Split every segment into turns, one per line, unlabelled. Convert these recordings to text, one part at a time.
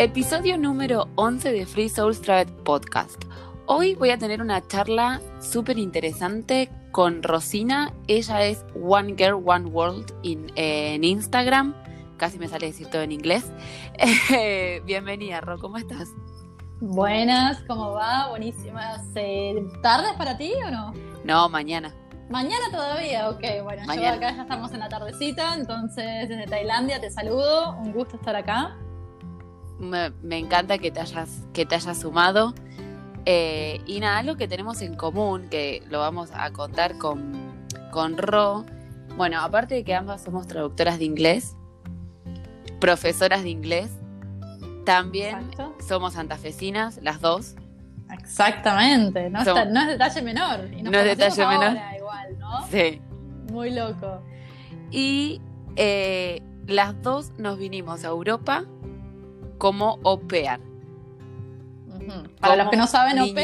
Episodio número 11 de Free Souls Travel Podcast. Hoy voy a tener una charla súper interesante con Rosina. Ella es One Girl, One World en Instagram. Casi me sale decir todo en inglés. bienvenida, Ro, ¿cómo estás?
Buenas, ¿cómo va? Buenísimas. Eh, ¿Tardes para ti o no?
No, mañana.
Mañana todavía, ok. Bueno, yo acá ya estamos en la tardecita, entonces desde Tailandia te saludo. Un gusto estar acá.
Me, encanta que te hayas, que te hayas sumado. Eh, y nada, algo que tenemos en común, que lo vamos a contar con, con Ro. Bueno, aparte de que ambas somos traductoras de inglés, profesoras de inglés, también somos santafesinas, las dos.
Exactamente, no, es, detalle menor.
no es detalle menor.
Igual, ¿no?
Sí.
Muy loco.
Y eh, las dos nos vinimos a Europa como au pair.
Para los que no saben, es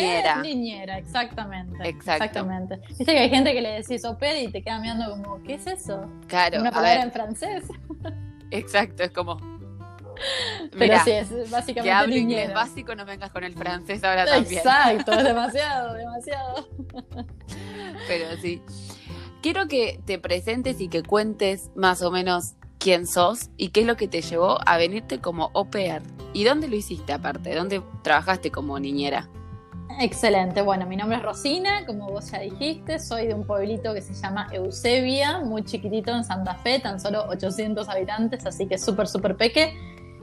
niñera, exactamente. Exactamente. Viste que hay gente que le decís pair y te queda mirando como, ¿qué es eso?
Claro.
Una palabra en francés.
Exacto, es como,
pero sí, es básicamente
que hable inglés básico, no vengas con el francés ahora también.
Exacto, es demasiado, demasiado.
Pero sí. Quiero que te presentes y que cuentes más o menos quién sos y qué es lo que te llevó a venirte como au pair. ¿Y dónde lo hiciste aparte? ¿Dónde trabajaste como niñera?
Excelente. Bueno, mi nombre es Rosina, como vos ya dijiste, soy de un pueblito que se llama Eusebia, muy chiquitito en Santa Fe, tan solo 800 habitantes, así que súper, súper peque.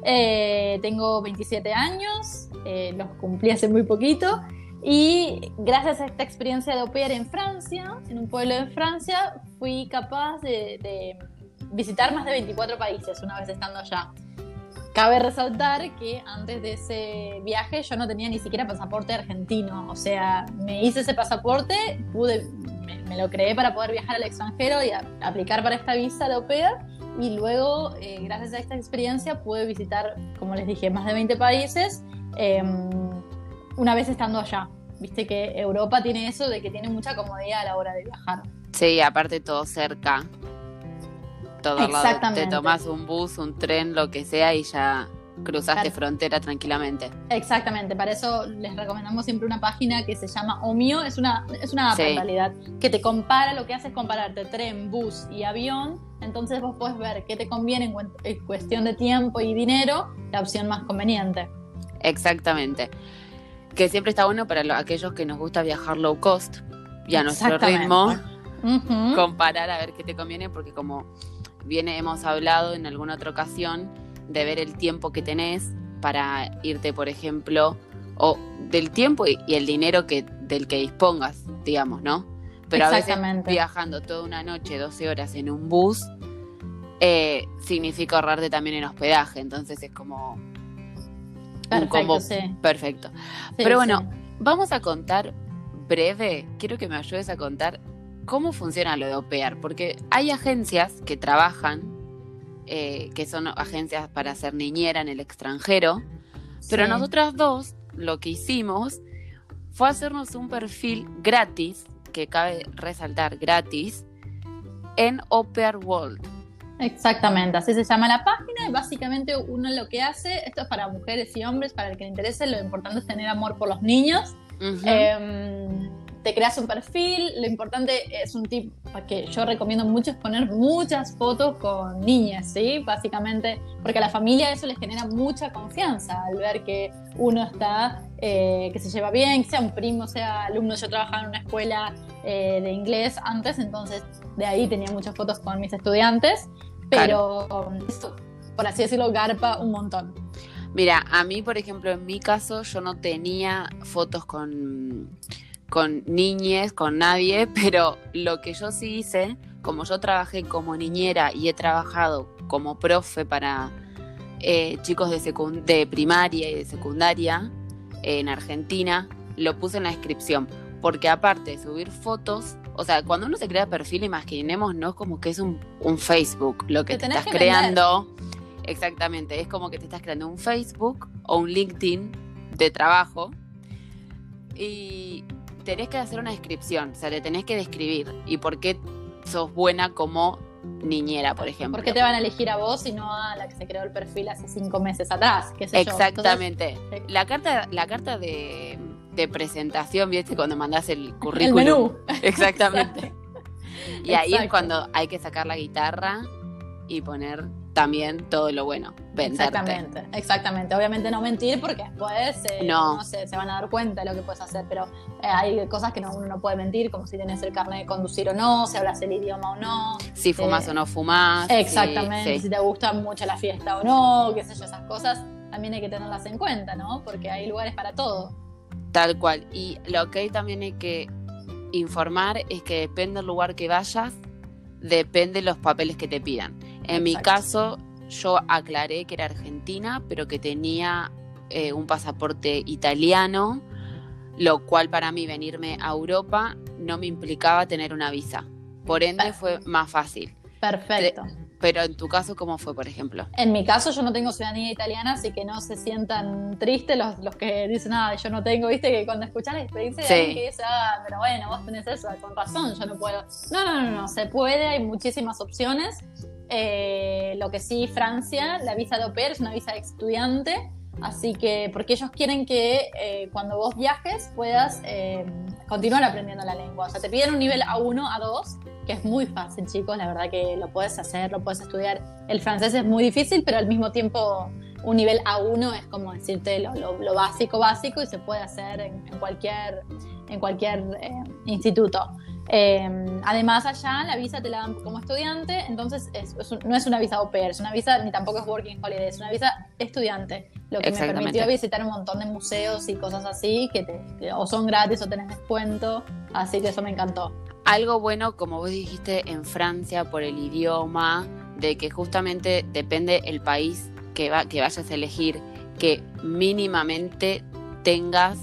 Eh, tengo 27 años, eh, los cumplí hace muy poquito. Y gracias a esta experiencia de operar en Francia, en un pueblo de Francia, fui capaz de, visitar más de 24 países una vez estando allá. Cabe resaltar que antes de ese viaje yo no tenía ni siquiera pasaporte argentino, o sea, me hice ese pasaporte, pude, me, lo creé para poder viajar al extranjero y aplicar para esta visa au y luego, eh, gracias a esta experiencia, pude visitar, como les dije, más de 20 países em, una vez estando allá. Viste que Europa tiene eso de que tiene mucha comodidad a la hora de viajar.
Sí, aparte todo cerca. Todo
Exactamente.
Te tomas un bus, un tren, lo que sea y ya cruzaste frontera tranquilamente.
Exactamente, para eso les recomendamos siempre una página que se llama Omio, es una, es una app en realidad, que te compara, lo que hace es compararte tren, bus y avión, entonces vos podés ver qué te conviene en, cuestión de tiempo y dinero, la opción más conveniente.
Exactamente. Que siempre está bueno para aquellos que nos gusta viajar low cost y a nuestro ritmo, comparar a ver qué te conviene, porque como bien hemos hablado en alguna otra ocasión, de ver el tiempo que tenés para irte, por ejemplo, o del tiempo y, el dinero que, del que dispongas, digamos, ¿no? Pero a veces viajando toda una noche, 12 horas en un bus, eh, significa ahorrarte también en hospedaje, entonces es como
perfecto,
un combo perfecto. Pero bueno, vamos a contar breve, quiero que me ayudes a contar cómo funciona lo de OPEAR, porque hay agencias que trabajan eh, que son agencias para ser niñera en el extranjero. Pero nosotras dos lo que hicimos fue hacernos un perfil gratis, que cabe resaltar gratis, en Oper World.
Exactamente, así se llama la página y básicamente uno lo que hace, esto es para mujeres y hombres, para el que le interese, lo importante es tener amor por los niños te creas un perfil, lo importante es un tip que yo recomiendo mucho es poner muchas fotos con niñas, ¿sí? Básicamente, porque a la familia eso les genera mucha confianza al ver que uno está, eh, que se lleva bien, que sea un primo, sea alumno, yo trabajaba en una escuela eh, de inglés antes, entonces de ahí tenía muchas fotos con mis estudiantes, pero por así decirlo, garpa un montón.
Mira, a mí, por ejemplo, en mi caso, yo no tenía fotos con con niñes, con nadie, pero lo que yo sí hice, como yo trabajé como niñera y he trabajado como profe para eh, chicos de, de primaria y de secundaria en Argentina, lo puse en la descripción. Porque aparte de subir fotos, o sea, cuando uno se crea perfil, imaginemos, ¿no? Como que es un, Facebook, lo que te estás creando. Exactamente, es como que te estás creando un Facebook o un LinkedIn de trabajo. Y tenés que hacer una descripción, o sea, le tenés que describir y por qué sos buena como niñera, por ejemplo.
¿Por qué te van a elegir a vos y no a la que se creó el perfil hace cinco meses atrás? ¿Qué sé yo?
Exactamente.
Entonces,
La carta, la carta de, de presentación, viste, cuando mandás el
el
currículum.
menú.
Exactamente. Y ahí es cuando hay que sacar la guitarra y poner también todo lo bueno, venderte.
Exactamente, exactamente. Obviamente no mentir porque después eh,
No.
no sé, se van a dar cuenta de lo que puedes hacer, pero eh, hay cosas que no, uno no puede mentir, como si tienes el carnet de conducir o no, si hablas el idioma o no.
Si fumas
Eh,
o no fumas.
Exactamente,
sí.
si te gusta mucho la fiesta o no, qué sé yo, esas cosas también hay que tenerlas en cuenta, ¿no? Porque hay lugares para todo.
Tal cual. Y lo que hay también hay que informar es que depende del lugar que vayas, depende los papeles que te pidan. En mi
Exacto.
caso, yo aclaré que era argentina, pero que tenía eh, un pasaporte italiano, lo cual para mí venirme a Europa no me implicaba tener una visa. Por ende fue más fácil.
Perfecto.
Pero en tu caso, ¿cómo fue, por ejemplo?
En mi caso, yo no tengo ciudadanía italiana, así que no se sientan tristes los, los que dicen, ah, yo no tengo, viste, que cuando escuchas la experiencia de
Sí.
alguien que dice, ah, pero bueno, vos tenés eso, con razón, yo no puedo. No, no, no, no, se puede, hay muchísimas opciones. Eh, lo que sí, Francia, la visa de au pair es una visa de estudiante, así que, porque ellos quieren que eh, cuando vos viajes puedas eh, continuar aprendiendo la lengua. O sea, te piden un nivel A1, A2, que es muy fácil, chicos, la verdad que lo puedes hacer, lo puedes estudiar. El francés es muy difícil, pero al mismo tiempo un nivel A1 es como decirte lo, lo- básico, básico y se puede hacer en, en cualquier, en cualquier eh, instituto. Eh, además, allá la visa te la dan como estudiante, entonces es- es un- no es una visa au pair, es una visa ni tampoco es working holiday, es una visa estudiante, lo que me permitió visitar un montón de museos y cosas así que, te, que o son gratis o tenés descuento, así que eso me encantó.
Algo bueno, como vos dijiste, en Francia por el idioma, de que justamente depende el país que, va, que vayas a elegir, que mínimamente tengas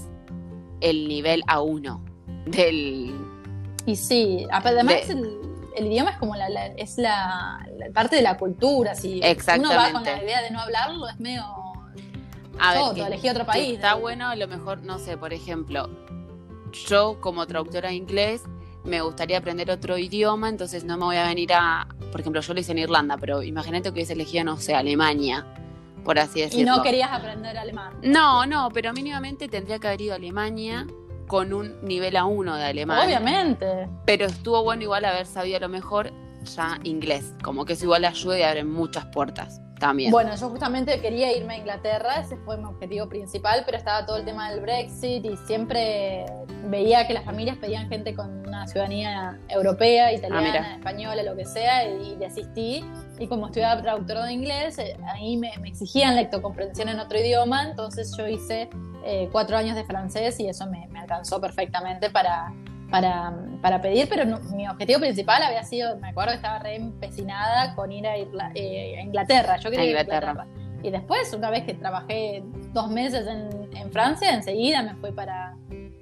el nivel A1 del...
Y sí, además
De-
el, el idioma es como la, la- es la, la parte de la cultura. Si uno va con la idea de no hablarlo, es medio.
A que-
elegí otro país.
Está bueno, a lo mejor, no sé, por ejemplo, yo como traductora de inglés me gustaría aprender otro idioma, entonces no me voy a venir a, por ejemplo, yo lo hice en Irlanda, pero imagínate que hubiese elegido, no sé, Alemania, por así
Y
decirlo.
no querías aprender alemán.
No, no, pero mínimamente tendría que haber ido a Alemania con un nivel A1 de alemán.
Obviamente.
Pero estuvo bueno igual haber sabido a lo mejor ya inglés, como que eso igual ayuda y abre muchas puertas también.
Bueno, yo justamente quería irme a Inglaterra, ese fue mi objetivo principal, pero estaba todo el tema del Brexit y siempre veía que las familias pedían gente con una ciudadanía europea, italiana,
Ah, mira.
española, lo que sea, y desistí. Y como estudiaba traductora de inglés, eh, ahí me, me exigían lectocomprensión en otro idioma, entonces yo hice eh, cuatro años de francés y eso me, me alcanzó perfectamente para, para, para pedir, pero no- mi objetivo principal había sido, me acuerdo que estaba re empecinada con ir a, Irla- eh, a Inglaterra, yo quería
A
ir a
Inglaterra.
Inglaterra. Y después, una vez que trabajé dos meses en, en Francia, enseguida me fui para,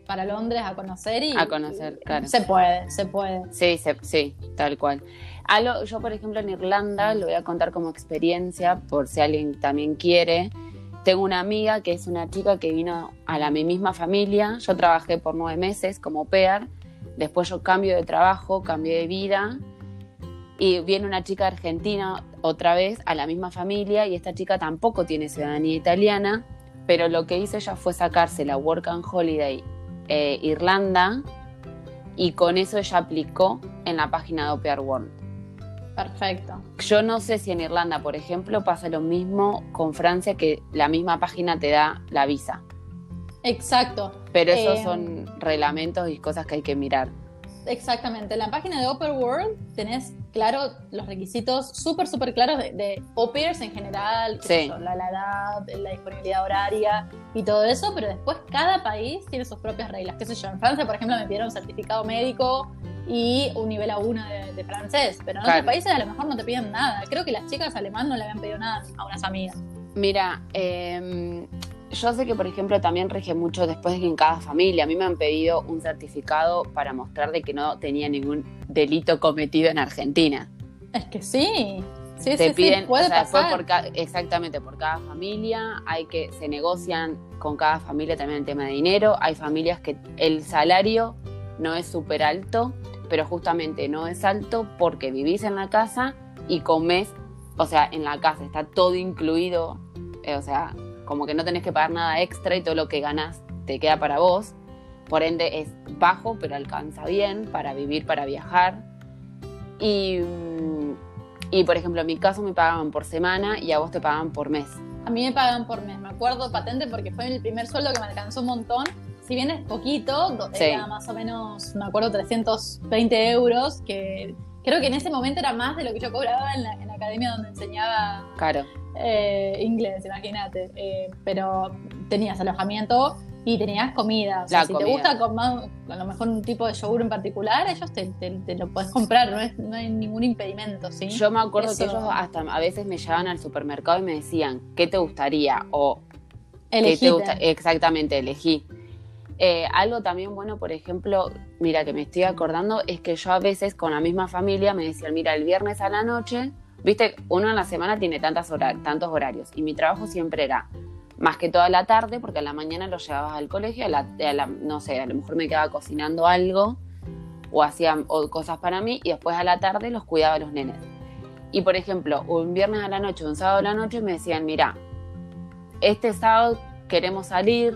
para Londres a conocer y...
A conocer, claro.
Se puede, se puede.
Sí, se- sí, tal cual. Algo, yo, por ejemplo, en Irlanda, lo voy a contar como experiencia, por si alguien también quiere. Tengo una amiga que es una chica que vino a la mi misma familia. Yo trabajé por nueve meses como pear. Después yo cambio de trabajo, cambié de vida. Y viene una chica argentina otra vez a la misma familia y esta chica tampoco tiene ciudadanía italiana, pero lo que hizo ella fue sacarse la Work and Holiday eh, Irlanda y con eso ella aplicó en la página de Opear World.
Perfecto.
Yo no sé si en Irlanda, por ejemplo, pasa lo mismo con Francia, que la misma página te da la visa.
Exacto.
Pero esos
Eh,
son reglamentos y cosas que hay que mirar.
Exactamente. En la página de Open World tenés claro los requisitos súper, súper claros de, de au pairs en general,
Sí.
la, la edad, la disponibilidad horaria y todo eso, pero después cada país tiene sus propias reglas. ¿Qué sé yo? En Francia, por ejemplo, me pidieron certificado médico y un nivel A1 de, de francés, pero en
Claro.
otros países a lo mejor no te piden nada. Creo que las chicas alemán no le habían pedido nada a unas amigas.
Mira, eh, yo sé que, por ejemplo, también rige mucho después de que en cada familia, a mí me han pedido un certificado para mostrar de que no tenía ningún delito cometido en Argentina.
Es que sí. Sí,
te
sí,
piden,
sí, puede
o sea,
pasar.
por ca- exactamente por cada familia, hay que, se negocian con cada familia también el tema de dinero, hay familias que el salario no es súper alto, pero justamente no es alto porque vivís en la casa y comés, o sea, en la casa está todo incluido, eh, o sea, como que no tenés que pagar nada extra y todo lo que ganas te queda para vos. Por ende es bajo, pero alcanza bien para vivir, para viajar. Y, mm, y por ejemplo, en mi caso me pagaban por semana y a vos te pagaban por mes.
A mí me pagan por mes, me acuerdo patente porque fue el primer sueldo que me alcanzó un montón. Si bien es poquito,
Sí.
era más o menos, me acuerdo, 320 euros, que creo que en ese momento era más de lo que yo cobraba en la, en la academia donde enseñaba
Claro,
eh, inglés, imagínate. Eh, pero tenías alojamiento y tenías comida. O sea,
La
si
comida.
te gusta con más- a lo mejor un tipo de yogur en particular, ellos te, te- te lo puedes comprar, no, es- no hay ningún impedimento, ¿sí?
yo me acuerdo que ellos hasta a veces me llevaban al supermercado y me decían, ¿qué te gustaría? O ¿qué te gusta? Exactamente, elegí. Eh, algo también bueno, por ejemplo, mira que me estoy acordando, es que yo a veces con la misma familia me decían, mira, el viernes a la noche, viste, uno en la semana tiene tantas hora- tantos horarios y mi trabajo siempre era más que toda la tarde, porque a la mañana los llevabas al colegio, a la, no sé, a lo mejor me quedaba cocinando algo o hacía o cosas para mí y después a la tarde los cuidaba a los nenes. Y por ejemplo, un viernes a la noche, un sábado a la noche me decían, mira, este sábado queremos salir,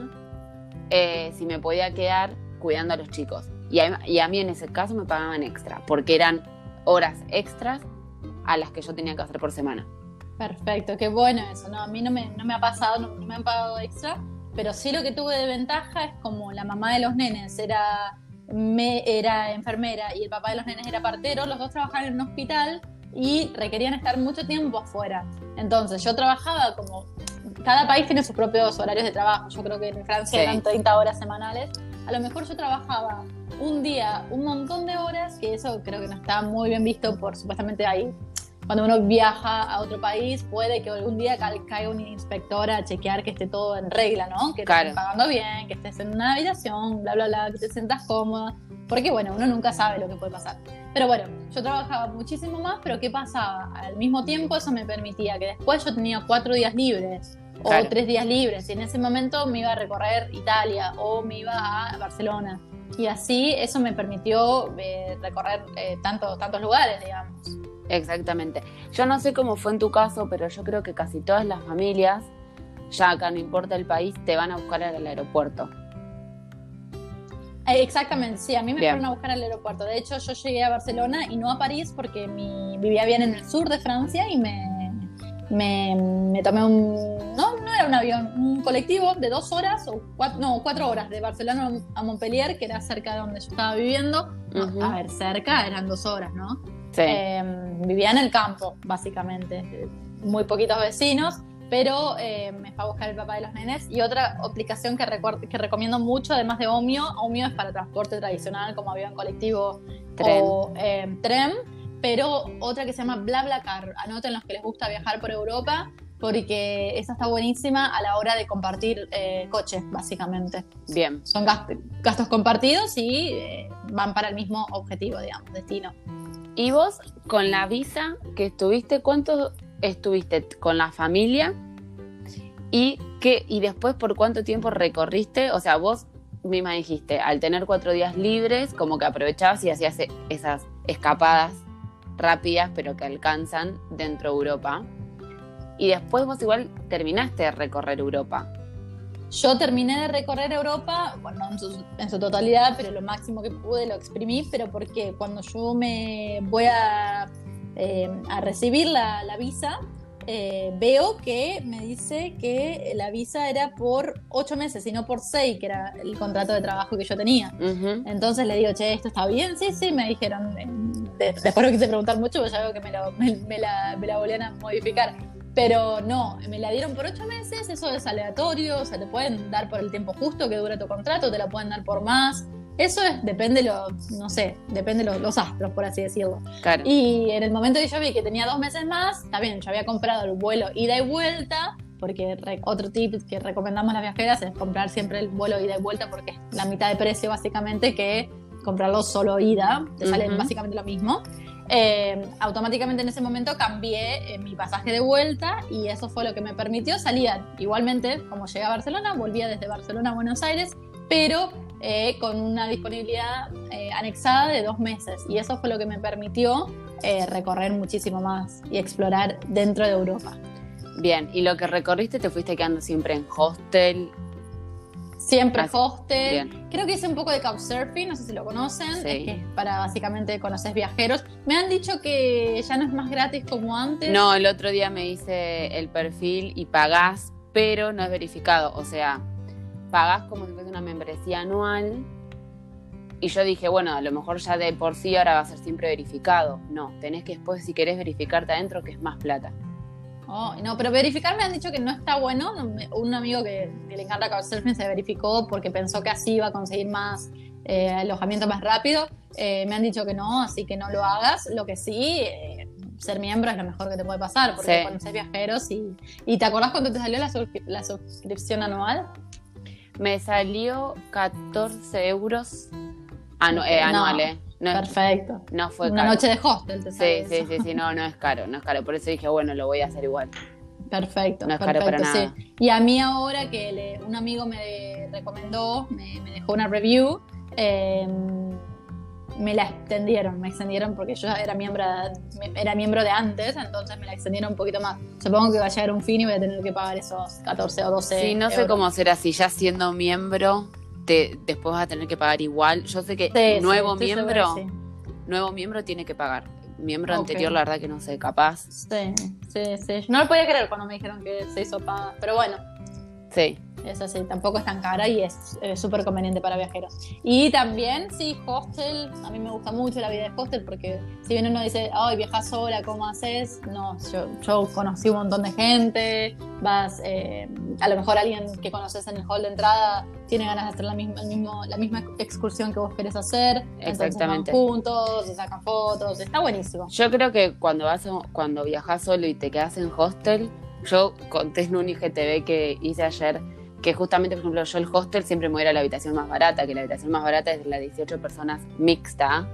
eh, si me podía quedar cuidando a los chicos. Y a mí en ese caso me pagaban extra, porque eran horas extras a las que yo tenía que hacer por semana.
Perfecto, qué bueno eso. No, a mí no me, no me ha pasado, no, no me han pagado extra, pero sí lo que tuve de ventaja es como la mamá de los nenes era, me, era enfermera y el papá de los nenes era partero, los dos trabajaban en un hospital y requerían estar mucho tiempo afuera. Entonces yo trabajaba como, cada país tiene sus propios horarios de trabajo, yo creo que en Francia
Sí.
eran 30 horas semanales, a lo mejor yo trabajaba un día un montón de horas, que eso creo que no está muy bien visto por supuestamente ahí cuando uno viaja a otro país, puede que algún día ca- caiga un inspector a chequear que esté todo en regla, ¿no? Que
Claro.
estén pagando bien, que estés en una habitación, bla, bla, bla, que te sientas cómoda. Porque, bueno, uno nunca sabe lo que puede pasar. Pero bueno, yo trabajaba muchísimo más, pero ¿qué pasaba? Al mismo tiempo eso me permitía que después yo tenía cuatro días libres o
Claro.
tres días libres y en ese momento me iba a recorrer Italia o me iba a Barcelona. Y así eso me permitió eh, recorrer eh, tanto- tantos lugares, digamos.
Exactamente. Yo no sé cómo fue en tu caso, pero yo creo que casi todas las familias, ya acá no importa el país, te van a buscar al aeropuerto.
Eh, Exactamente, sí, a mí me
Bien.
fueron a buscar al aeropuerto. De hecho, yo llegué a Barcelona y no a París porque mi, vivía bien en el sur de Francia y me, me, me tomé un. No, no era un avión, un colectivo de dos horas, o cuatro, no, cuatro horas de Barcelona a Montpellier, que era cerca de donde yo estaba viviendo. A ver, cerca eran dos horas, ¿no?
Sí.
Eh, vivía en el campo, básicamente. Muy poquitos vecinos, pero eh, me fue a buscar el papá de los nenes. Y otra aplicación que, que recomiendo mucho, además de Omio, Omio es para transporte tradicional, como avión colectivo
Tren.
o eh, tren, pero otra que se llama BlaBlaCar. Anoten los que les gusta viajar por Europa, porque esa está buenísima a la hora de compartir eh, coches, básicamente.
Bien.
Son gast- gastos compartidos y eh, van para el mismo objetivo, digamos, destino.
¿Y vos, con la visa que estuviste, cuánto estuviste con la familia? ¿Y, qué, y después por cuánto tiempo recorriste? O sea, vos misma dijiste, al tener cuatro días libres, como que aprovechabas y hacías e- esas escapadas rápidas, pero que alcanzan dentro de Europa. Y después vos igual terminaste de recorrer Europa.
Yo terminé de recorrer Europa, bueno, en su, en su totalidad, pero lo máximo que pude lo exprimí, pero porque cuando yo me voy a, eh, recibir la visa, eh, veo que me dice que la visa era por ocho meses y no por seis, que era el contrato de trabajo que yo tenía. Entonces le digo, che, ¿esto está bien? Sí, sí, me dijeron. eh, de- después no quise preguntar mucho, porque ya veo que me, lo- me- me la, me la volvían a modificar. Pero no, me la dieron por ocho meses, eso es aleatorio, o sea, te pueden dar por el tiempo justo que dura tu contrato, te la pueden dar por más. Eso es, depende lo, no sé, depende lo- los astros, por así decirlo.
Claro.
Y en el momento que yo vi que tenía dos meses más, bien, yo había comprado el vuelo ida y vuelta, porque re- otro tip que recomendamos a las viajeras es comprar siempre el vuelo ida y vuelta, porque es la mitad de precio básicamente que comprarlo solo ida, te sale
Ujú.
básicamente lo mismo. Eh, automáticamente en ese momento cambié eh, mi pasaje de vuelta y eso fue lo que me permitió salir. Igualmente, como llegué a Barcelona, volvía desde Barcelona a Buenos Aires, pero eh, con una disponibilidad eh, anexada de dos meses. Y eso fue lo que me permitió eh, recorrer muchísimo más y explorar dentro de Europa.
Bien, ¿y lo que recorriste te fuiste quedando siempre en hostel?
Siempre hostel. Creo que hice un poco de couchsurfing, no sé si lo conocen,
Sí.
es que es para básicamente conocer viajeros. Me han dicho que ya no es más gratis como antes.
No, el otro día me hice el perfil y pagás, pero no es verificado. O sea, pagás como si fuese una membresía anual. Y yo dije, bueno, a lo mejor ya de por sí ahora va a ser siempre verificado. No, tenés que después, si querés verificarte adentro, que es más plata.
Oh, no, pero verificar me han dicho que no está bueno. Un amigo que, que le encanta Couchsurfing se verificó porque pensó que así iba a conseguir más eh, alojamiento más rápido. Eh, me han dicho que no, así que no lo hagas. Lo que sí, eh, ser miembro es lo mejor que te puede pasar porque
Sí.
conoces viajeros y, y ¿te acordás cuando te salió la, la suscripción anual?
Me salió 14 euros anu- eh,
No,
anual. No,
Perfecto.
no fue
Una
caro.
noche de hostel te
Sí,
sale
sí,
eso.
sí, sí, no, no es caro, no es caro. Por eso dije, bueno, lo voy a hacer igual.
Perfecto,
No es caro para nada.
sí. Y a mí ahora que le- un amigo me recomendó, me, me dejó una review, eh, me la extendieron, me extendieron porque yo era miembro, de- era miembro de antes, entonces me la extendieron un poquito más. Supongo que va a llegar un fin y voy a tener que pagar esos 14 o 12
Sí, no sé cómo será si ya siendo miembro, te, después vas a tener que pagar igual. Yo sé que
Sí,
nuevo miembro,
segura
nuevo miembro tiene que pagar. Miembro anterior, la verdad que no sé, capaz.
Sí, sí, sí. No lo podía creer cuando me dijeron que se hizo paga, pero bueno.
Sí.
Es así, tampoco es tan cara y es eh, súper conveniente para viajeros. Y también, sí, hostel. A mí me gusta mucho la vida de hostel porque si bien uno dice, ay, viajas sola, ¿cómo haces? No, yo, yo conocí un montón de gente. Vas, eh, a lo mejor alguien que conoces en el hall de entrada tiene ganas de hacer la misma, mismo, la misma excursión que vos querés hacer. Entonces
Exactamente.
van juntos, se sacan fotos. Está buenísimo.
Yo creo que cuando vas cuando viajas solo y te quedas en hostel, yo conté en un IGTV que hice ayer que justamente, por ejemplo, yo el hostel siempre me voy a ir a la habitación más barata, que la habitación más barata es la de 18 personas mixta.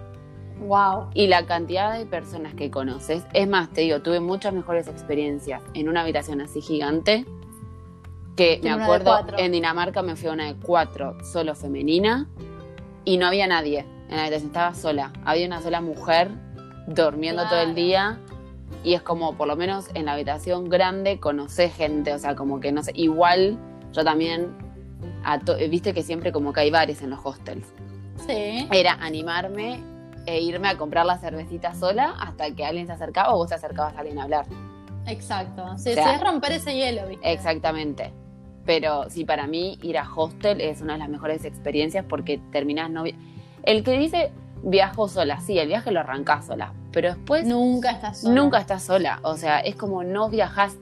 Wow.
Y la cantidad de personas que conoces, es más, te digo, tuve muchas mejores experiencias en una habitación así gigante que me acuerdo en Dinamarca me fui a una de cuatro, solo femenina, y no había nadie en la habitación, estaba sola. Había una sola mujer durmiendo todo el
Claro.
día. Y es como, por lo menos en la habitación grande, conoces gente, o sea, como que no sé, igual yo también, a to- viste que siempre como que hay bares en los hostels
Sí.
era animarme e irme a comprar la cervecita sola hasta que alguien se acercaba o vos te acercabas a alguien a hablar.
Exacto. Sí,
O sea,
sí, es romper ese hielo, ¿viste?
Exactamente. Pero sí, para mí ir a hostel es una de las mejores experiencias porque terminás no... vi- El que dice viajo sola, sí, el viaje lo arrancás sola, pero después
Nunca estás sola.
nunca estás sola. O sea, es como no viajas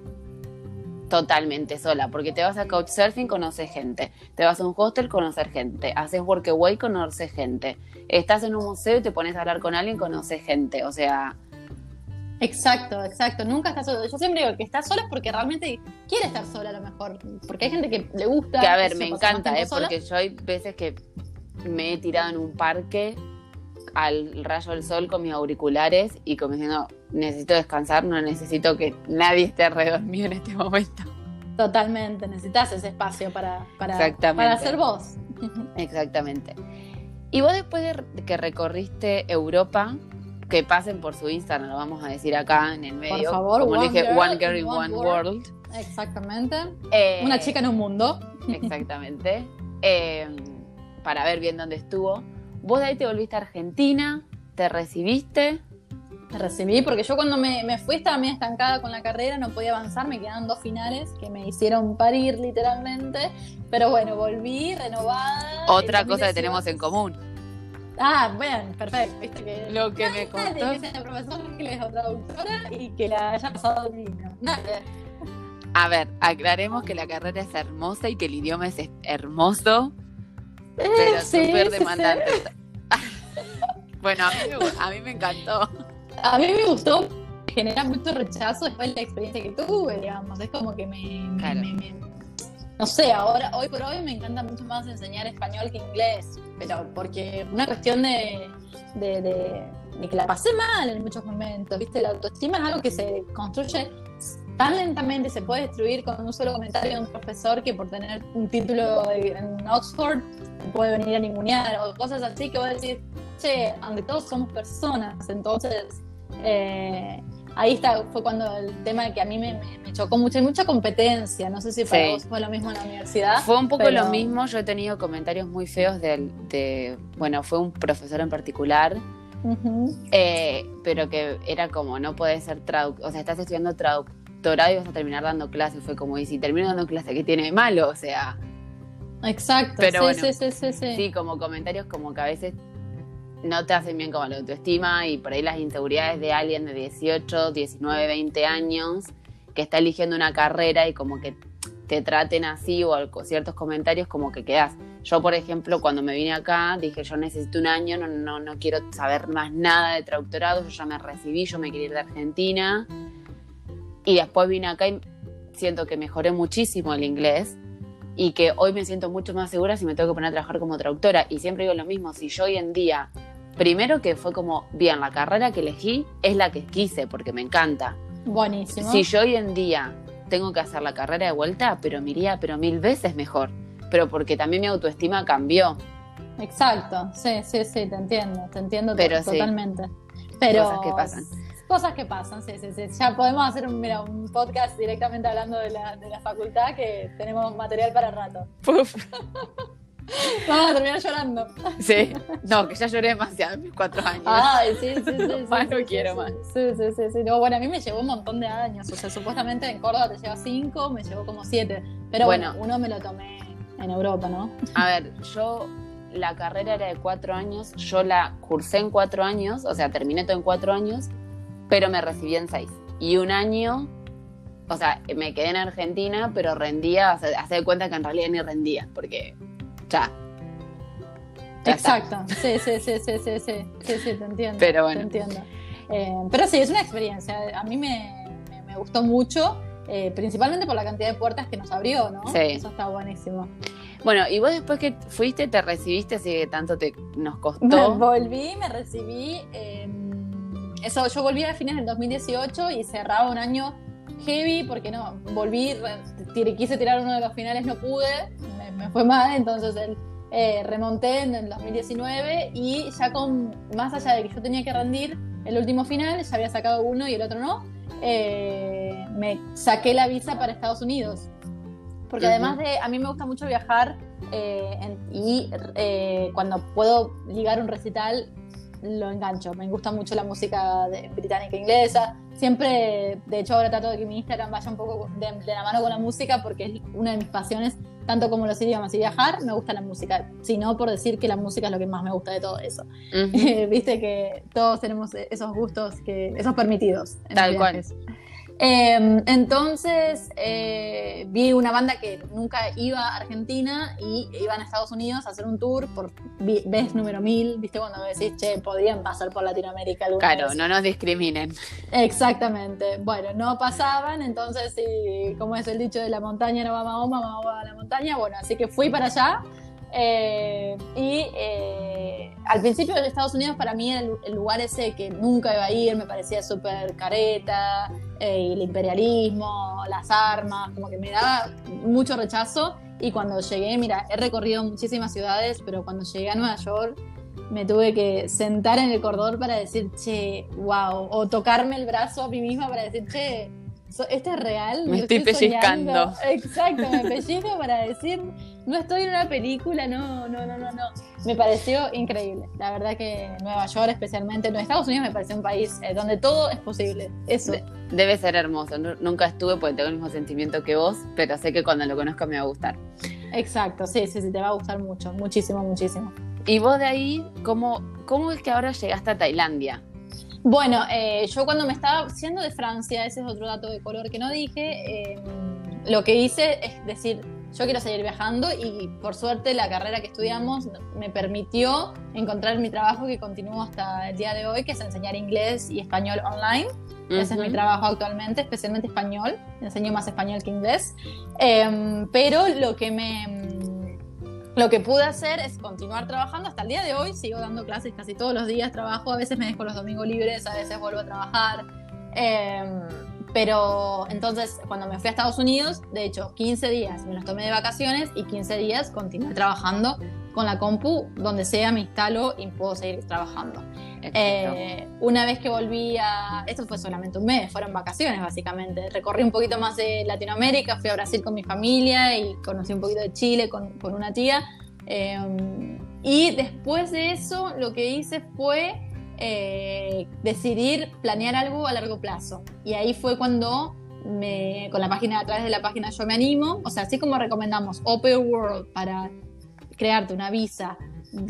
totalmente sola, porque te vas a couchsurfing, conoces gente, te vas a un hostel, conocer gente, haces workaway, conoces gente, estás en un museo y te pones a hablar con alguien, conoces gente, o sea,
Exacto, exacto. Nunca estás sola. Yo siempre digo que estás sola es porque realmente quiere estar sola a lo mejor. Porque hay gente que le gusta.
que a ver, me encanta, ¿eh?
sola.
porque yo hay veces que me he tirado en un parque al rayo del sol con mis auriculares y como diciendo, necesito descansar, no necesito que nadie esté alrededor mío en este momento.
Totalmente. Necesitas ese espacio para, para, para ser vos.
Exactamente. Y vos después de que recorriste Europa, que pasen por su Instagram, lo vamos a decir acá en el medio.
favor,
como
One
dije,
Girl
One Girl in One World.
Exactamente.
Eh,
Una chica en un mundo.
Exactamente. Eh, para ver bien dónde estuvo. Vos de ahí te volviste a Argentina, te recibiste.
Me recibí porque yo cuando me, me fui estaba medio estancada con la carrera, no podía avanzar, me quedaban dos finales que me hicieron parir literalmente. Pero bueno, volví renovada.
Otra cosa que
2018.
tenemos en común.
Ah, bueno, perfecto. Viste que
Lo que me
Nadie
costó.
que sea profesora, que es traductora y que la haya pasado divino.
A ver, aclaremos que la carrera es hermosa y que el idioma es hermoso, pero
sí,
súper
sí,
demandante. bueno, a mí, me, a mí me encantó.
A mí me gustó, genera mucho rechazo después de la experiencia que tuve, digamos. Es como que me, me-
Claro.
me- me- no sé, ahora, hoy por hoy me encanta mucho más enseñar español que inglés, pero porque una cuestión de, de, de- de que la pasé mal en muchos momentos, ¿viste? La autoestima es algo que se construye tan lentamente se puede destruir con un solo comentario de un profesor que por tener un título en Oxford puede venir a ningunear o cosas así que voy a decir, che, ante todos somos personas, entonces eh, ahí está, fue cuando el tema que a mí me, chocó mucho, hay mucha competencia, no sé si para vos fue lo mismo en la universidad.
Fue un poco lo mismo, yo he tenido comentarios muy feos de, de bueno, fue un profesor en particular, eh, pero que era como, no puedes ser traductor, o sea, estás estudiando y vas a terminar dando clases, fue como, y si termino dando clases, ¿qué tiene de malo? O sea...
Exacto,
pero
sí, sí, sí, sí,
sí, como comentarios como que a veces no te hacen bien como la autoestima y por ahí las inseguridades de alguien de 18, 19, 20 años que está eligiendo una carrera y como que te traten así o ciertos comentarios como que quedas. Yo, por ejemplo, cuando me vine acá, dije yo necesito un año, no, no, no quiero saber más nada de traductorado, yo ya me recibí, yo me quería ir de Argentina. Y después vine acá y siento que mejoré muchísimo el inglés y que hoy me siento mucho más segura si me tengo que poner a trabajar como traductora. Y siempre digo lo mismo, si yo hoy en día, primero que fue como, bien, la carrera que elegí es la que quise porque me encanta.
Buenísimo.
Si yo hoy en día tengo que hacer la carrera de vuelta, pero me iría pero mil veces mejor. Pero porque también mi autoestima cambió.
Exacto, sí, sí, sí, te entiendo, te entiendo pero totalmente. Pero
cosas que pasan.
Cosas que pasan, sí, sí, sí. Ya podemos hacer un, mira, un podcast directamente hablando de la, de la facultad que tenemos material para rato. Vamos a terminar llorando.
Sí, no, que ya lloré demasiado en mis cuatro años.
Ay, sí, sí, sí.
más no quiero más.
Sí, sí, sí, sí. No, bueno, a mí me llevó un montón de años. O sea, supuestamente en Córdoba te lleva cinco, me llevó como siete. Pero bueno, uno me lo tomé en Europa, ¿no?
A ver, yo la carrera era de cuatro años, yo la cursé en cuatro años, o sea, terminé todo en cuatro años, pero me recibí en seis. Y un año, o sea, me quedé en Argentina, pero rendía, o sea, hace de cuenta que en realidad ni rendía, porque ya.
Exacto, sí, sí, sí, sí, sí, sí, sí, sí, te entiendo.
Pero bueno.
Te entiendo. Eh, pero sí, es una experiencia. A mí me, me, gustó mucho, eh, principalmente por la cantidad de puertas que nos abrió, ¿no?
Sí.
Eso está buenísimo.
Bueno, y vos después que fuiste, te recibiste, así que tanto te nos costó.
Me volví, me recibí. Em, eso, yo volví a fines del 2018 y cerraba un año heavy porque no, volví, quise tirar uno de los finales, no pude, me, fue mal, entonces el, eh, remonté en el 2019 y ya con, más allá de que yo tenía que rendir el último final, ya había sacado uno y el otro no, eh, me saqué la visa para Estados Unidos. Porque además de, a mí me gusta mucho viajar eh, y cuando puedo ligar un recital, lo engancho. Me gusta mucho la música británica e inglesa. Siempre, de hecho, ahora trato de que mi Instagram vaya un poco de, la mano con la música porque es una de mis pasiones, tanto como los idiomas y viajar, me gusta la música. sino por decir que la música es lo que más me gusta de todo eso. Viste que todos tenemos esos gustos, que esos permitidos.
Tal cual.
Em, entonces eh, vi una banda que nunca iba a Argentina y iban a Estados Unidos a hacer un tour por vez número mil, viste cuando decís, che, podrían pasar por Latinoamérica alguna
Claro, no nos discriminen.
Exactamente. Bueno, no pasaban, entonces, como es el dicho de la montaña no va a Mahoma, Mahoma va a la montaña, bueno, así que fui para allá eh, y eh, al principio de Estados Unidos para mí el, el, lugar ese que nunca iba a ir, me parecía súper careta, eh, el imperialismo, las armas, como que me daba mucho rechazo. Y cuando llegué, mira, he recorrido muchísimas ciudades, pero cuando llegué a Nueva York me tuve que sentar en el corredor para decir, che, wow, o tocarme el brazo a mí misma para decir, che, ¿Este es real?
Me estoy, pellizcando.
Exacto, me pellizco para decir, no estoy en una película, no, no, no, no, no. Me pareció increíble. La verdad que Nueva York, especialmente, no, Estados Unidos me pareció un país eh, donde todo es posible. Eso.
debe ser hermoso. nunca estuve porque tengo el mismo sentimiento que vos, pero sé que cuando lo conozca me va a gustar.
Exacto, sí, sí, sí, te va a gustar mucho, muchísimo, muchísimo.
Y vos de ahí, ¿cómo, cómo es que ahora llegaste a Tailandia?
Bueno, eh, yo cuando me estaba siendo de Francia, ese es otro dato de color que no dije, em, lo que hice es decir, yo quiero seguir viajando y por suerte la carrera que estudiamos me permitió encontrar mi trabajo que continúo hasta el día de hoy, que es enseñar inglés y español online. Ese es mi trabajo actualmente, especialmente español. Enseño más español que inglés. Em, pero lo que me lo que pude hacer es continuar trabajando. Hasta el día de hoy, sigo dando clases casi todos los días, trabajo, a veces me dejo los domingos libres, a veces vuelvo a trabajar, em, Pero entonces, cuando me fui a Estados Unidos, de hecho, 15 días me los tomé de vacaciones y 15 días continué trabajando con la compu, donde sea me instalo y puedo seguir trabajando. Eh, una vez que volví a... Esto fue solamente un mes, fueron vacaciones básicamente. Recorrí un poquito más de Latinoamérica, fui a Brasil con mi familia y conocí un poquito de Chile con, con una tía. Eh, y después de eso lo que hice fue eh, decidir planear algo a largo plazo. Y ahí fue cuando me, con la página, a través de la página Yo Me Animo, o sea, así como recomendamos Open World para crearte una visa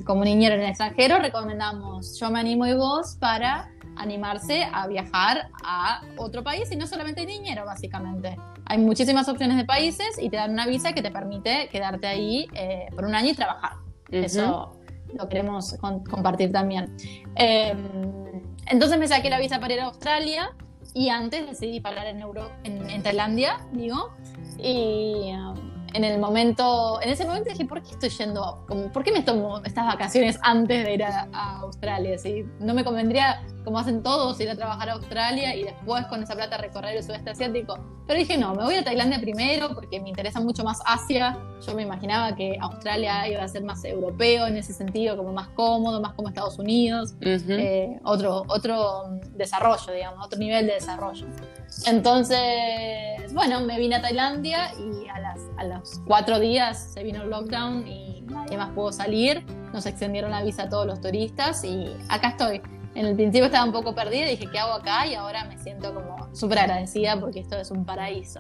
como niñera en el extranjero, recomendamos Yo Me Animo y Vos para animarse a viajar a otro país y no solamente niñero, básicamente. Hay muchísimas opciones de países y te dan una visa que te permite quedarte ahí eh, por un año y trabajar. Eso lo queremos compartir también. Em, entonces me saqué la visa para ir a Australia y antes decidí parar en, Euro, en, Tailandia, digo, y en el momento, en ese momento dije, ¿por qué estoy yendo? Como, ¿Por qué me tomo estas vacaciones antes de ir a, Australia? ¿sí? No me convendría, como hacen todos, ir a trabajar a Australia y después con esa plata recorrer el sudeste asiático. Pero dije, no, me voy a Tailandia primero porque me interesa mucho más Asia. Yo me imaginaba que Australia iba a ser más europeo en ese sentido, como más cómodo, más como Estados Unidos. Eh, otro, otro desarrollo, digamos, otro nivel de desarrollo. Entonces, bueno, me vine a Tailandia y a, las, a los cuatro días se vino el lockdown y nadie más pudo salir. Nos extendieron la visa a todos los turistas y acá estoy. En el principio estaba un poco perdida, dije, ¿qué hago acá? Y ahora me siento como súper agradecida porque esto es un paraíso.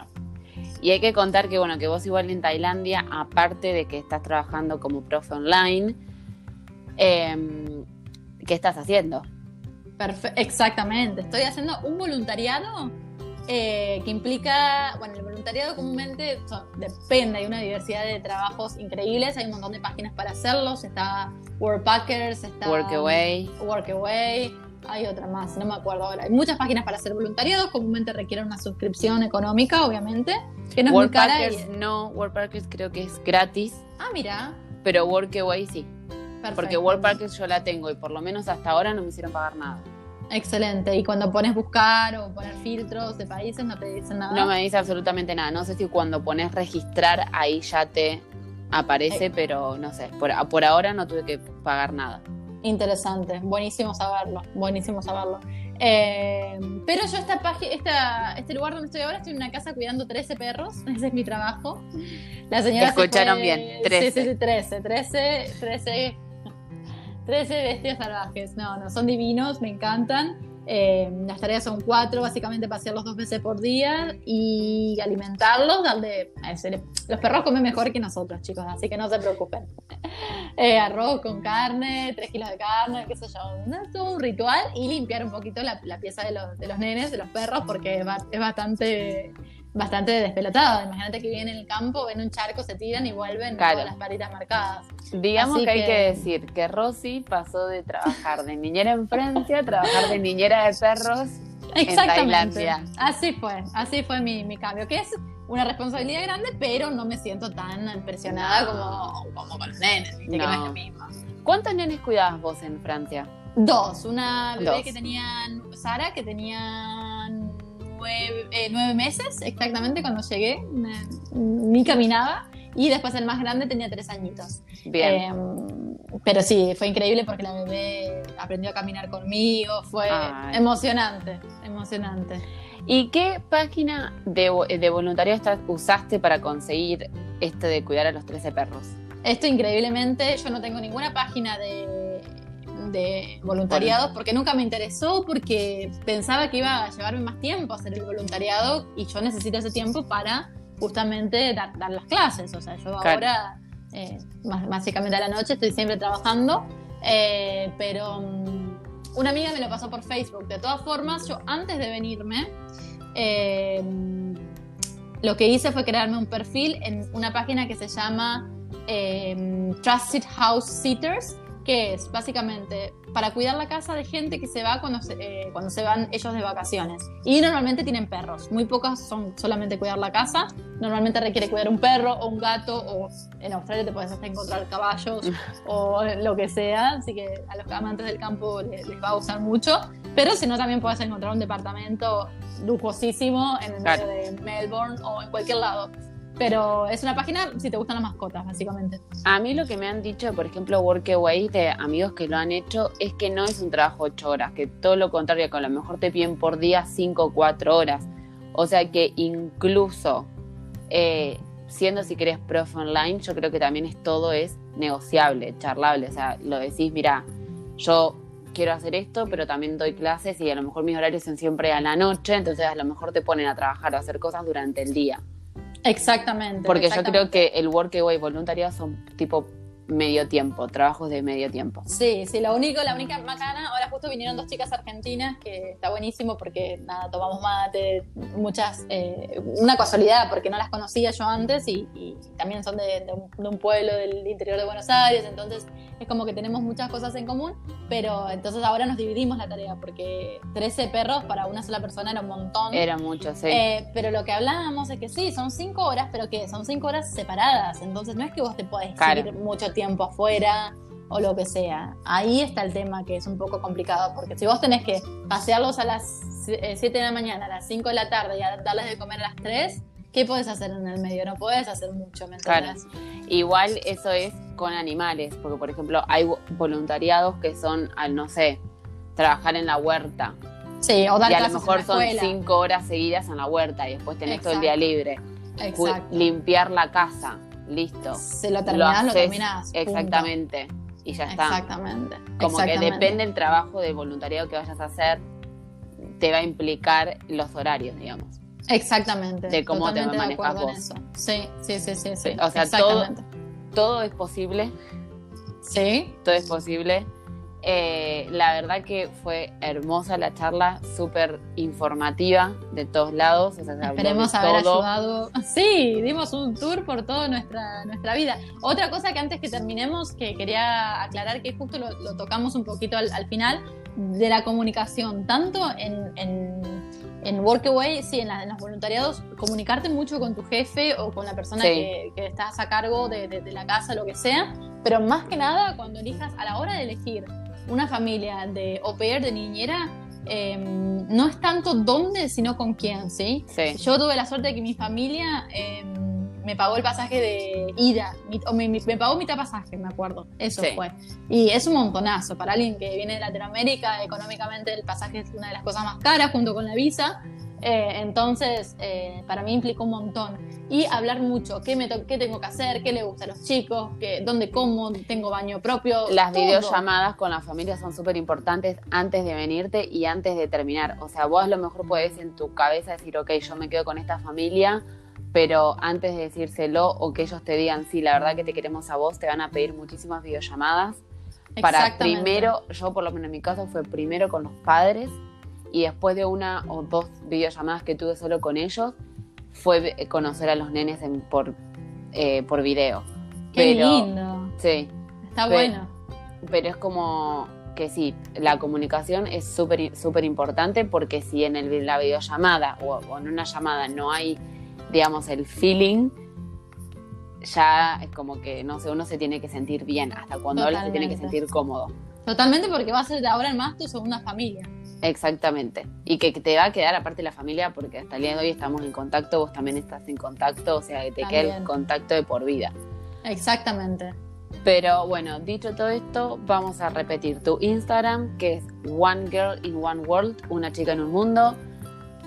Y hay que contar que, bueno, que vos igual en Tailandia, aparte de que estás trabajando como profe online, em, ¿qué estás haciendo?
exactamente, estoy haciendo un voluntariado eh, que implica, bueno, el voluntariado comúnmente depende, hay una diversidad de trabajos increíbles, hay un montón de páginas para hacerlos, está Workpackers, está
Workaway,
Workaway, hay otra más, no me acuerdo ahora. Hay muchas páginas para hacer voluntariado, comúnmente requieren una suscripción económica, obviamente, que no es muy cara.
no, Workpackers creo que es gratis.
Ah, mira.
Pero Workaway sí. Perfecto. Porque Workpackers yo la tengo y por lo menos hasta ahora no me hicieron pagar nada.
Excelente. Y cuando pones buscar o poner filtros de países, no te dicen nada.
No me dice absolutamente nada. No sé si cuando pones registrar ahí ya te aparece, pero no sé. Por, por, ahora no tuve que pagar nada.
Interesante. Buenísimo saberlo. Buenísimo saberlo. Eh, pero yo esta página, este lugar donde estoy ahora, estoy en una casa cuidando 13 perros. Ese es mi trabajo.
La señora Escucharon bien. 13.
Sí, sí, sí, 13. 13, 13 13 bestias salvajes. No, no, son divinos, me encantan. Eh, las tareas son cuatro, básicamente pasearlos dos veces por día y alimentarlos, darle... Los perros comen mejor que nosotros, chicos, así que no se preocupen. Eh, arroz con carne, tres kilos de carne, qué sé yo. Es todo un ritual y limpiar un poquito la, pieza de los, de los nenes, de los perros, porque es bastante bastante despelotado. Imagínate que vienen en el campo, ven un charco, se tiran y vuelven con las patitas marcadas.
Digamos que, hay que decir que Rosy pasó de trabajar de niñera en Francia a trabajar de niñera de perros en Tailandia.
Así fue, así fue mi, cambio, que es una responsabilidad grande, pero no me siento tan impresionada como, como, con los nenes, que no es lo mismo.
¿Cuántos nenes cuidabas vos en Francia?
Dos, una bebé que tenían, Sara, que tenían eh, nueve, meses exactamente cuando llegué, ni caminaba. Y después el más grande tenía tres añitos.
Bien.
Em, pero sí, fue increíble porque la bebé aprendió a caminar conmigo, fue emocionante, emocionante.
¿Y qué página de, de voluntariado usaste para conseguir este de cuidar a los 13 perros?
Esto increíblemente, yo no tengo ninguna página de de voluntariados porque nunca me interesó, porque pensaba que iba a llevarme más tiempo hacer el voluntariado y yo necesito ese tiempo para justamente dar, las clases. O sea, yo ahora, eh, básicamente a la noche, estoy siempre trabajando, eh, pero um, una amiga me lo pasó por Facebook. De todas formas, yo antes de venirme, eh, lo que hice fue crearme un perfil en una página que se llama Trusted House Sitters que es básicamente para cuidar la casa de gente que se va cuando se, eh, cuando se van ellos de vacaciones. Y normalmente tienen perros, muy pocas son solamente cuidar la casa, normalmente requiere cuidar un perro o un gato, o en Australia te puedes hasta encontrar caballos o lo que sea, así que a los amantes del campo les, va a gustar mucho, pero si no también puedes encontrar un departamento lujosísimo en el medio de Melbourne o en cualquier lado. Pero es una página si te gustan las mascotas, básicamente.
A mí lo que me han dicho, por ejemplo, Workaway, de amigos que lo han hecho, es que no es un trabajo 8 horas, que todo lo contrario, que a lo mejor te piden por día 5 o 4 horas. O sea que incluso eh, siendo si querés prof online, yo creo que también es todo es negociable, charlable. O sea, lo decís, mira, yo quiero hacer esto, pero también doy clases y a lo mejor mis horarios son siempre a la noche, entonces a lo mejor te ponen a trabajar o a hacer cosas durante el día.
Exactamente.
Porque yo creo que el workaway voluntariado son tipo medio tiempo, trabajos de medio tiempo.
Sí, sí, lo único, la única macana, ahora justo vinieron dos chicas argentinas, que está buenísimo porque nada, tomamos mate, muchas, eh, una casualidad porque no las conocía yo antes y, también son de, un, pueblo del interior de Buenos Aires, entonces es como que tenemos muchas cosas en común, pero entonces ahora nos dividimos la tarea porque 13 perros para una sola persona era un montón.
Era mucho, sí.
Eh, pero lo que hablábamos es que sí, son 5 horas, pero que son 5 horas separadas, entonces no es que vos te podés ir mucho tiempo afuera o lo que sea. Ahí está el tema que es un poco complicado, porque si vos tenés que pasearlos a las 7 eh, de la mañana, a las 5 de la tarde y a darles de comer a las 3, ¿qué puedes hacer en el medio? No puedes hacer mucho, ¿me
Igual eso es con animales, porque por ejemplo hay voluntariados que son, al no sé, trabajar en la huerta.
Sí, o dar
Y a lo mejor son 5 horas seguidas en la huerta y después tenés todo el día libre. Limpiar la casa listo.
Se lo terminás, lo, terminás.
Exactamente. Y ya está.
Exactamente.
Como que depende del trabajo de voluntariado que vayas a hacer, te va a implicar los horarios, digamos.
Exactamente.
De cómo te manejas vos.
Sí, sí, sí, sí, sí.
O sea, todo, todo es posible.
Sí.
Todo es posible. Eh, la verdad que fue hermosa la charla, súper informativa de todos lados.
Esperemos haber ayudado. Sí, dimos un tour por toda nuestra, nuestra vida. Otra cosa que antes que terminemos, que quería aclarar, que justo lo, tocamos un poquito al, final, de la comunicación, tanto en, en, Workaway, sí, en, los voluntariados, comunicarte mucho con tu jefe o con la persona que, estás a cargo de, de la casa, lo que sea, pero más que nada cuando elijas a la hora de elegir una familia de au pair, de niñera, em, no es tanto dónde, sino con quién, ¿sí? Yo tuve la suerte de que mi familia em, me pagó el pasaje de ida, o me, pagó mitad pasaje, me acuerdo, eso fue. Y es un montonazo, para alguien que viene de Latinoamérica, económicamente el pasaje es una de las cosas más caras junto con la visa, eh, entonces, eh, para mí implicó un montón. Y hablar mucho, ¿qué, me qué tengo que hacer? ¿Qué le gusta a los chicos? ¿Qué, ¿Dónde como? ¿Tengo baño propio?
Las videollamadas con la familia son súper importantes antes de venirte y antes de terminar. O sea, vos a lo mejor puedes en tu cabeza decir, ok, yo me quedo con esta familia, pero antes de decírselo o que ellos te digan, sí, la verdad que te queremos a vos, te van a pedir muchísimas videollamadas. Para primero, yo por lo menos en mi caso fue primero con los padres y después de una o dos videollamadas que tuve solo con ellos, fue conocer a los nenes por, eh, por video.
Qué lindo.
Sí.
Está bueno.
Pero es como que sí, la comunicación es súper súper importante porque si en el, la videollamada o, en una llamada no hay, digamos, el feeling, ya es como que, no sé, uno se tiene que sentir bien. Hasta cuando habla se tiene que sentir cómodo.
Totalmente porque va a ser ahora en más tu segunda familia.
Exactamente. Y que te va a quedar aparte la familia porque hasta el día de hoy estamos en contacto, vos también estás en contacto, o sea, que te queda el contacto de por vida.
Exactamente.
Pero bueno, dicho todo esto, vamos a repetir tu Instagram, que es One Girl in One World, una chica en un mundo.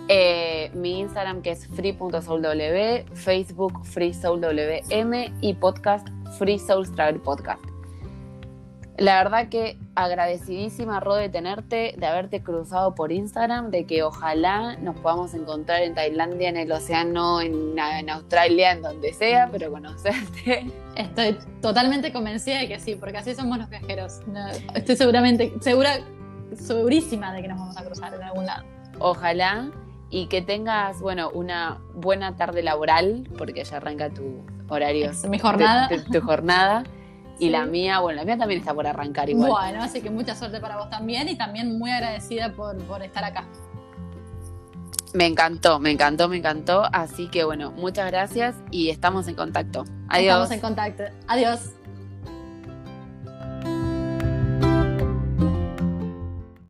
Eh, mi Instagram, que es free.soulw, Facebook freesoulwm y podcast Free Souls Travel Podcast. La verdad que agradecidísima, Ro, de tenerte, de haberte cruzado por Instagram, de que ojalá nos podamos encontrar en Tailandia, en el océano, en, Australia, en donde sea, pero conocerte.
Estoy totalmente convencida de que sí, porque así somos los viajeros. estoy seguramente, segura, segurísima de que nos vamos a cruzar en algún lado.
Ojalá y que tengas, bueno, una buena tarde laboral, porque ya arranca tu horario.
mi jornada.
tu jornada Y la mía, bueno, la mía también está por arrancar igual.
Bueno, así que mucha suerte para vos también y también muy agradecida por, por estar acá.
Me encantó, me encantó, me encantó. Así que bueno, muchas gracias y estamos en contacto. Adiós.
Estamos en contacto. Adiós.